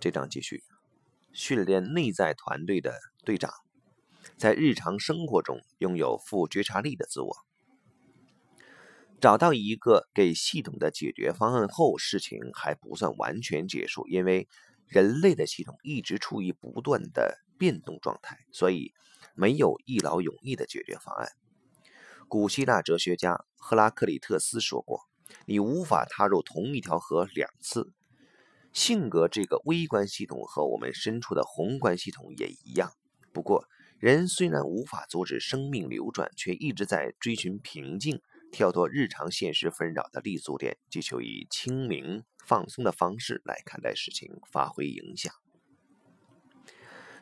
这章继续训练内在团队的队长，在日常生活中拥有负觉察力的自我。找到一个给系统的解决方案后，事情还不算完全结束，因为人类的系统一直处于不断的变动状态，所以没有一劳永逸的解决方案。古希腊哲学家赫拉克里特斯说过：“你无法踏入同一条河两次。”性格这个微观系统和我们身处的宏观系统也一样。不过，人虽然无法阻止生命流转，却一直在追寻平静。跳脱日常现实纷扰的立足点，追求以清明放松的方式来看待事情，发挥影响。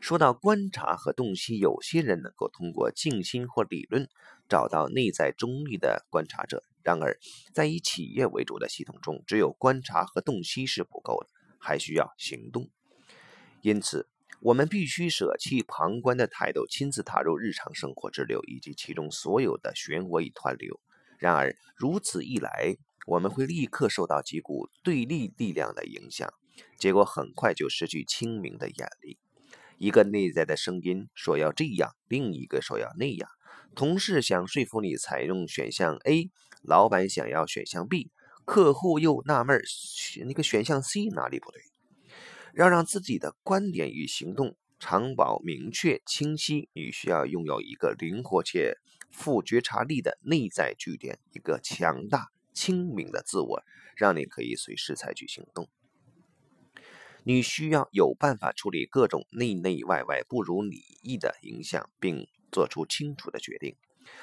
说到观察和洞悉，有些人能够通过静心或理论找到内在中立的观察者。然而，在以企业为主的系统中，只有观察和洞悉是不够的，还需要行动。因此，我们必须舍弃旁观的态度，亲自踏入日常生活之流以及其中所有的漩涡与湍流。然而，如此一来，我们会立刻受到几股对立力量的影响，结果很快就失去清明的眼力。一个内在的声音说要这样，另一个说要那样。同事想说服你采用选项 A，老板想要选项 B，客户又纳闷那个选项 C 哪里不对。要让自己的观点与行动长保明确清晰，你需要拥有一个灵活且。富觉察力的内在据点，一个强大清明的自我，让你可以随时采取行动。你需要有办法处理各种内内外外不如你意的影响，并做出清楚的决定。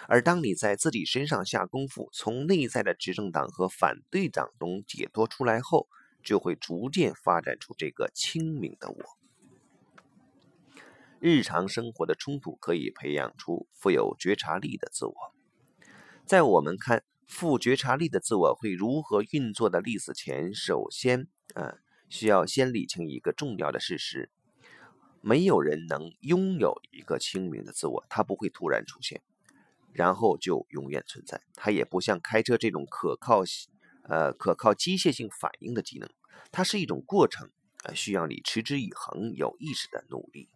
而当你在自己身上下功夫，从内在的执政党和反对党中解脱出来后，就会逐渐发展出这个清明的我。日常生活的冲突可以培养出富有觉察力的自我。在我们看富觉察力的自我会如何运作的例子前，首先，啊，需要先理清一个重要的事实：没有人能拥有一个清明的自我，它不会突然出现，然后就永远存在。它也不像开车这种可靠，呃，可靠机械性反应的技能，它是一种过程，呃，需要你持之以恒、有意识的努力。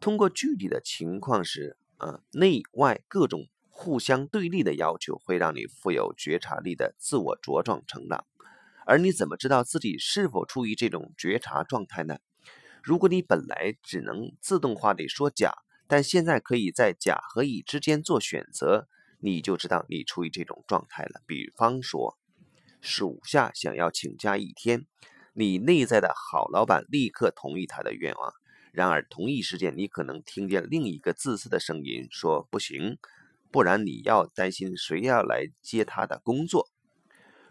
通过具体的情况时，啊，内外各种互相对立的要求会让你富有觉察力的自我茁壮成长。而你怎么知道自己是否处于这种觉察状态呢？如果你本来只能自动化地说假，但现在可以在甲和乙之间做选择，你就知道你处于这种状态了。比方说，属下想要请假一天，你内在的好老板立刻同意他的愿望。然而，同一时间，你可能听见另一个自私的声音说：“不行，不然你要担心谁要来接他的工作。”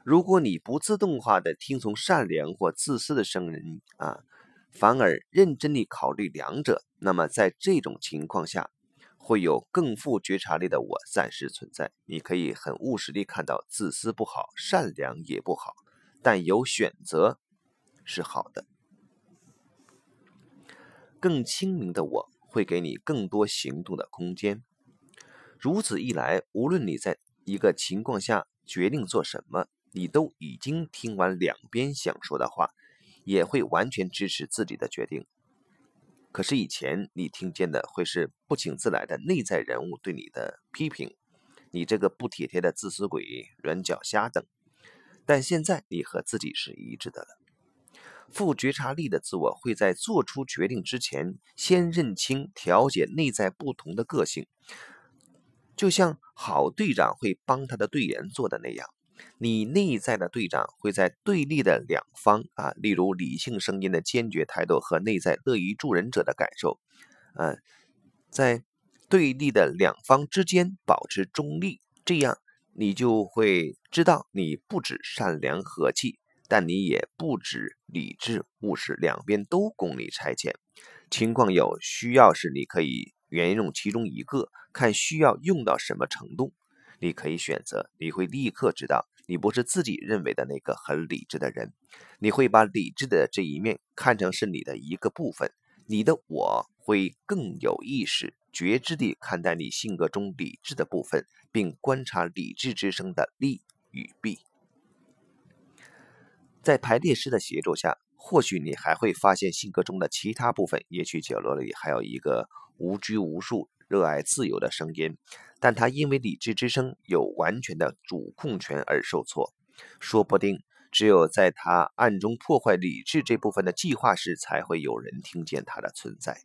如果你不自动化的听从善良或自私的声音啊，反而认真地考虑两者，那么在这种情况下，会有更富觉察力的我暂时存在。你可以很务实地看到，自私不好，善良也不好，但有选择是好的。更清明的我会给你更多行动的空间。如此一来，无论你在一个情况下决定做什么，你都已经听完两边想说的话，也会完全支持自己的决定。可是以前你听见的会是不请自来的内在人物对你的批评，你这个不体贴的自私鬼、软脚虾等。但现在你和自己是一致的了。负觉察力的自我会在做出决定之前，先认清、调节内在不同的个性，就像好队长会帮他的队员做的那样。你内在的队长会在对立的两方啊，例如理性声音的坚决态度和内在乐于助人者的感受，嗯，在对立的两方之间保持中立，这样你就会知道你不止善良和气。但你也不止理智务实，两边都供你差遣。情况有需要时，你可以沿用其中一个，看需要用到什么程度。你可以选择，你会立刻知道，你不是自己认为的那个很理智的人。你会把理智的这一面看成是你的一个部分。你的我会更有意识、觉知地看待你性格中理智的部分，并观察理智之声的利与弊。在排列师的协助下，或许你还会发现性格中的其他部分，也许角落里还有一个无拘无束、热爱自由的声音，但他因为理智之声有完全的主控权而受挫。说不定只有在他暗中破坏理智这部分的计划时，才会有人听见他的存在。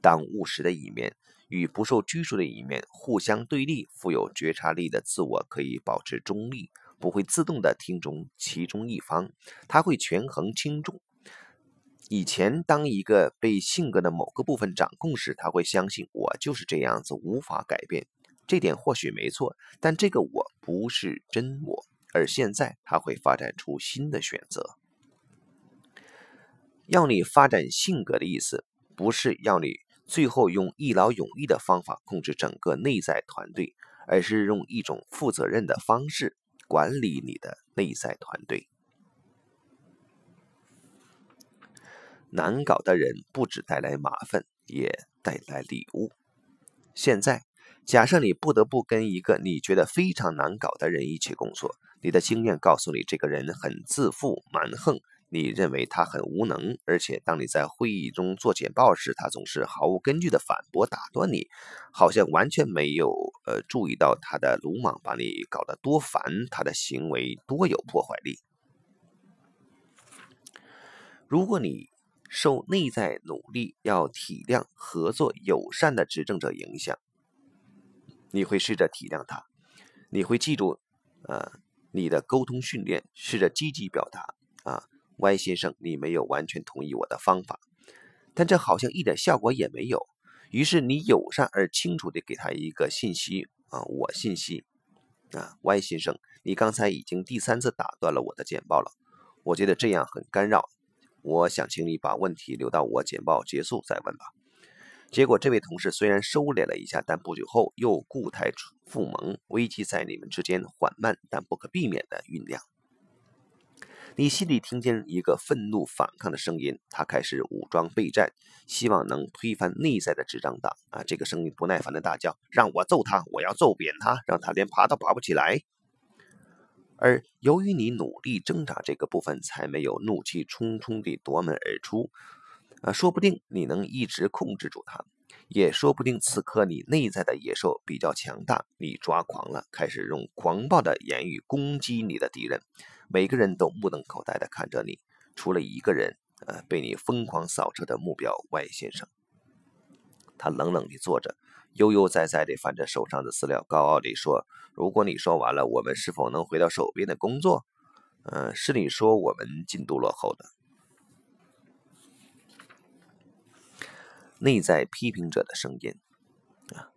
当务实的一面与不受拘束的一面互相对立，富有觉察力的自我可以保持中立。不会自动的听从其中一方，他会权衡轻重。以前，当一个被性格的某个部分掌控时，他会相信我就是这样子，无法改变。这点或许没错，但这个我不是真我。而现在，他会发展出新的选择。要你发展性格的意思，不是要你最后用一劳永逸的方法控制整个内在团队，而是用一种负责任的方式。管理你的内在团队。难搞的人不只带来麻烦，也带来礼物。现在，假设你不得不跟一个你觉得非常难搞的人一起工作，你的经验告诉你，这个人很自负、蛮横。你认为他很无能，而且当你在会议中做简报时，他总是毫无根据的反驳、打断你，好像完全没有呃注意到他的鲁莽把你搞得多烦，他的行为多有破坏力。如果你受内在努力、要体谅、合作、友善的执政者影响，你会试着体谅他，你会记住呃你的沟通训练，试着积极表达啊。Y 先生，你没有完全同意我的方法，但这好像一点效果也没有。于是你友善而清楚地给他一个信息啊，我信息啊，Y 先生，你刚才已经第三次打断了我的简报了，我觉得这样很干扰。我想请你把问题留到我简报结束再问吧。结果这位同事虽然收敛了一下，但不久后又固态复萌，危机在你们之间缓慢但不可避免地酝酿。你心里听见一个愤怒反抗的声音，他开始武装备战，希望能推翻内在的执政党。啊，这个声音不耐烦的大叫：“让我揍他！我要揍扁他，让他连爬都爬不起来。”而由于你努力挣扎，这个部分才没有怒气冲冲地夺门而出。啊，说不定你能一直控制住他，也说不定此刻你内在的野兽比较强大，你抓狂了，开始用狂暴的言语攻击你的敌人。每个人都目瞪口呆地看着你，除了一个人，呃，被你疯狂扫射的目标 Y 先生。他冷冷地坐着，悠悠哉哉地翻着手上的资料，高傲地说：“如果你说完了，我们是否能回到手边的工作？呃，是你说我们进度落后的。”内在批评者的声音啊。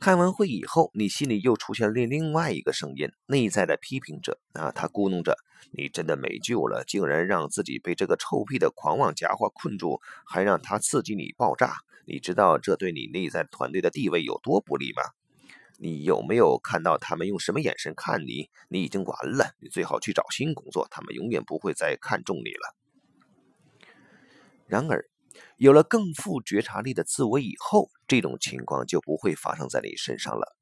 开完会以后，你心里又出现了另外一个声音，内在的批评者啊，他咕哝着：“你真的没救了，竟然让自己被这个臭屁的狂妄家伙困住，还让他刺激你爆炸。你知道这对你内在团队的地位有多不利吗？你有没有看到他们用什么眼神看你？你已经完了，你最好去找新工作，他们永远不会再看重你了。”然而。有了更富觉察力的自我以后，这种情况就不会发生在你身上了。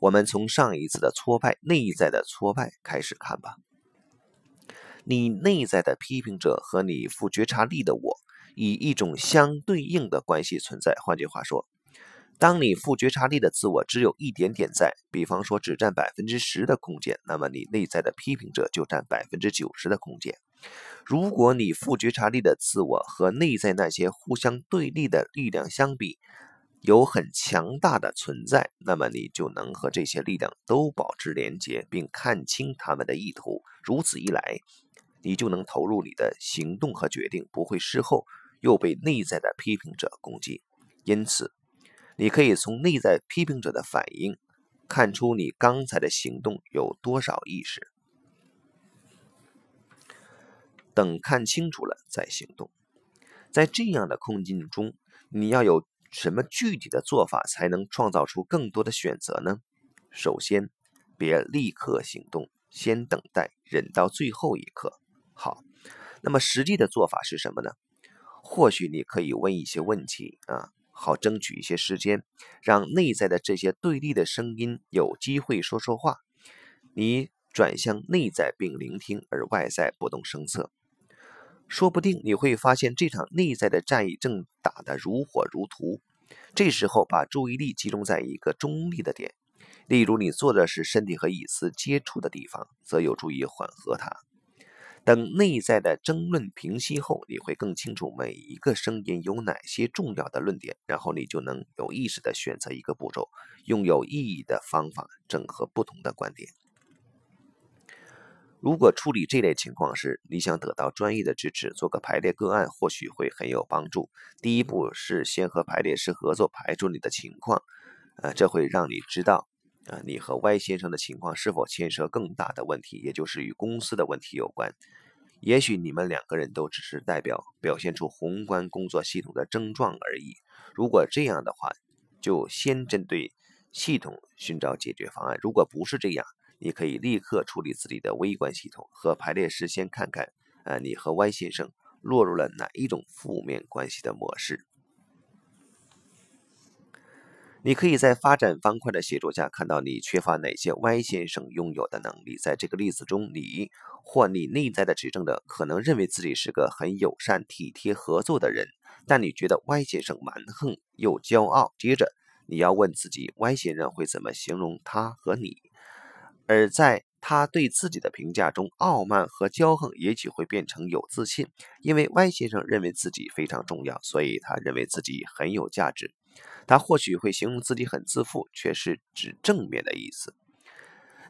我们从上一次的挫败、内在的挫败开始看吧。你内在的批评者和你富觉察力的我，以一种相对应的关系存在。换句话说，当你富觉察力的自我只有一点点在，比方说只占百分之十的空间，那么你内在的批评者就占百分之九十的空间。如果你负觉察力的自我和内在那些互相对立的力量相比，有很强大的存在，那么你就能和这些力量都保持连接，并看清他们的意图。如此一来，你就能投入你的行动和决定，不会事后又被内在的批评者攻击。因此，你可以从内在批评者的反应看出你刚才的行动有多少意识。等看清楚了再行动，在这样的困境中，你要有什么具体的做法才能创造出更多的选择呢？首先，别立刻行动，先等待，忍到最后一刻。好，那么实际的做法是什么呢？或许你可以问一些问题啊，好争取一些时间，让内在的这些对立的声音有机会说说话。你转向内在并聆听，而外在不动声色。说不定你会发现这场内在的战役正打得如火如荼。这时候，把注意力集中在一个中立的点，例如你坐的是身体和椅子接触的地方，则有助于缓和它。等内在的争论平息后，你会更清楚每一个声音有哪些重要的论点，然后你就能有意识地选择一个步骤，用有意义的方法整合不同的观点。如果处理这类情况时，你想得到专业的支持，做个排列个案或许会很有帮助。第一步是先和排列师合作，排除你的情况，呃，这会让你知道，啊，你和 Y 先生的情况是否牵涉更大的问题，也就是与公司的问题有关。也许你们两个人都只是代表，表现出宏观工作系统的症状而已。如果这样的话，就先针对系统寻找解决方案。如果不是这样，你可以立刻处理自己的微观系统，和排列师先看看，呃，你和 Y 先生落入了哪一种负面关系的模式。你可以在发展方块的协助下看到你缺乏哪些 Y 先生拥有的能力。在这个例子中，你或你内在的执政者可能认为自己是个很友善、体贴、合作的人，但你觉得 Y 先生蛮横又骄傲。接着，你要问自己，Y 先生会怎么形容他和你？而在他对自己的评价中，傲慢和骄横也许会变成有自信，因为 Y 先生认为自己非常重要，所以他认为自己很有价值。他或许会形容自己很自负，却是指正面的意思。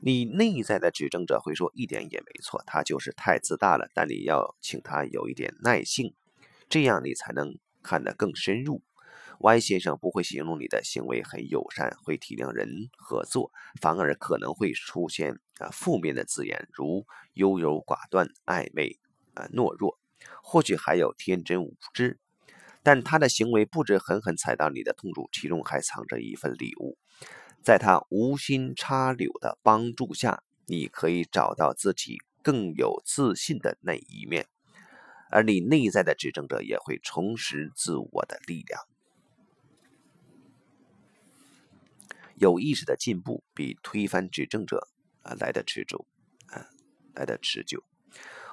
你内在的指正者会说一点也没错，他就是太自大了。但你要请他有一点耐性，这样你才能看得更深入。Y 先生不会形容你的行为很友善，会体谅人合作，反而可能会出现啊负面的字眼，如优柔寡断、暧昧、啊懦弱，或许还有天真无知。但他的行为不止狠狠踩到你的痛处，其中还藏着一份礼物。在他无心插柳的帮助下，你可以找到自己更有自信的那一面，而你内在的执政者也会重拾自我的力量。有意识的进步比推翻执政者啊来的持久，啊来的持久。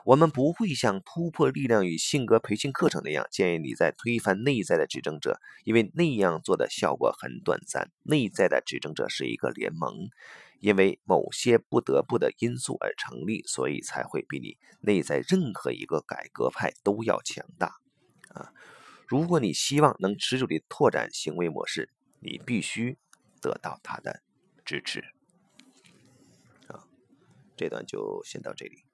我们不会像突破力量与性格培训课程那样建议你在推翻内在的执政者，因为那样做的效果很短暂。内在的执政者是一个联盟，因为某些不得不的因素而成立，所以才会比你内在任何一个改革派都要强大。啊，如果你希望能持久地拓展行为模式，你必须。得到他的支持，啊，这段就先到这里。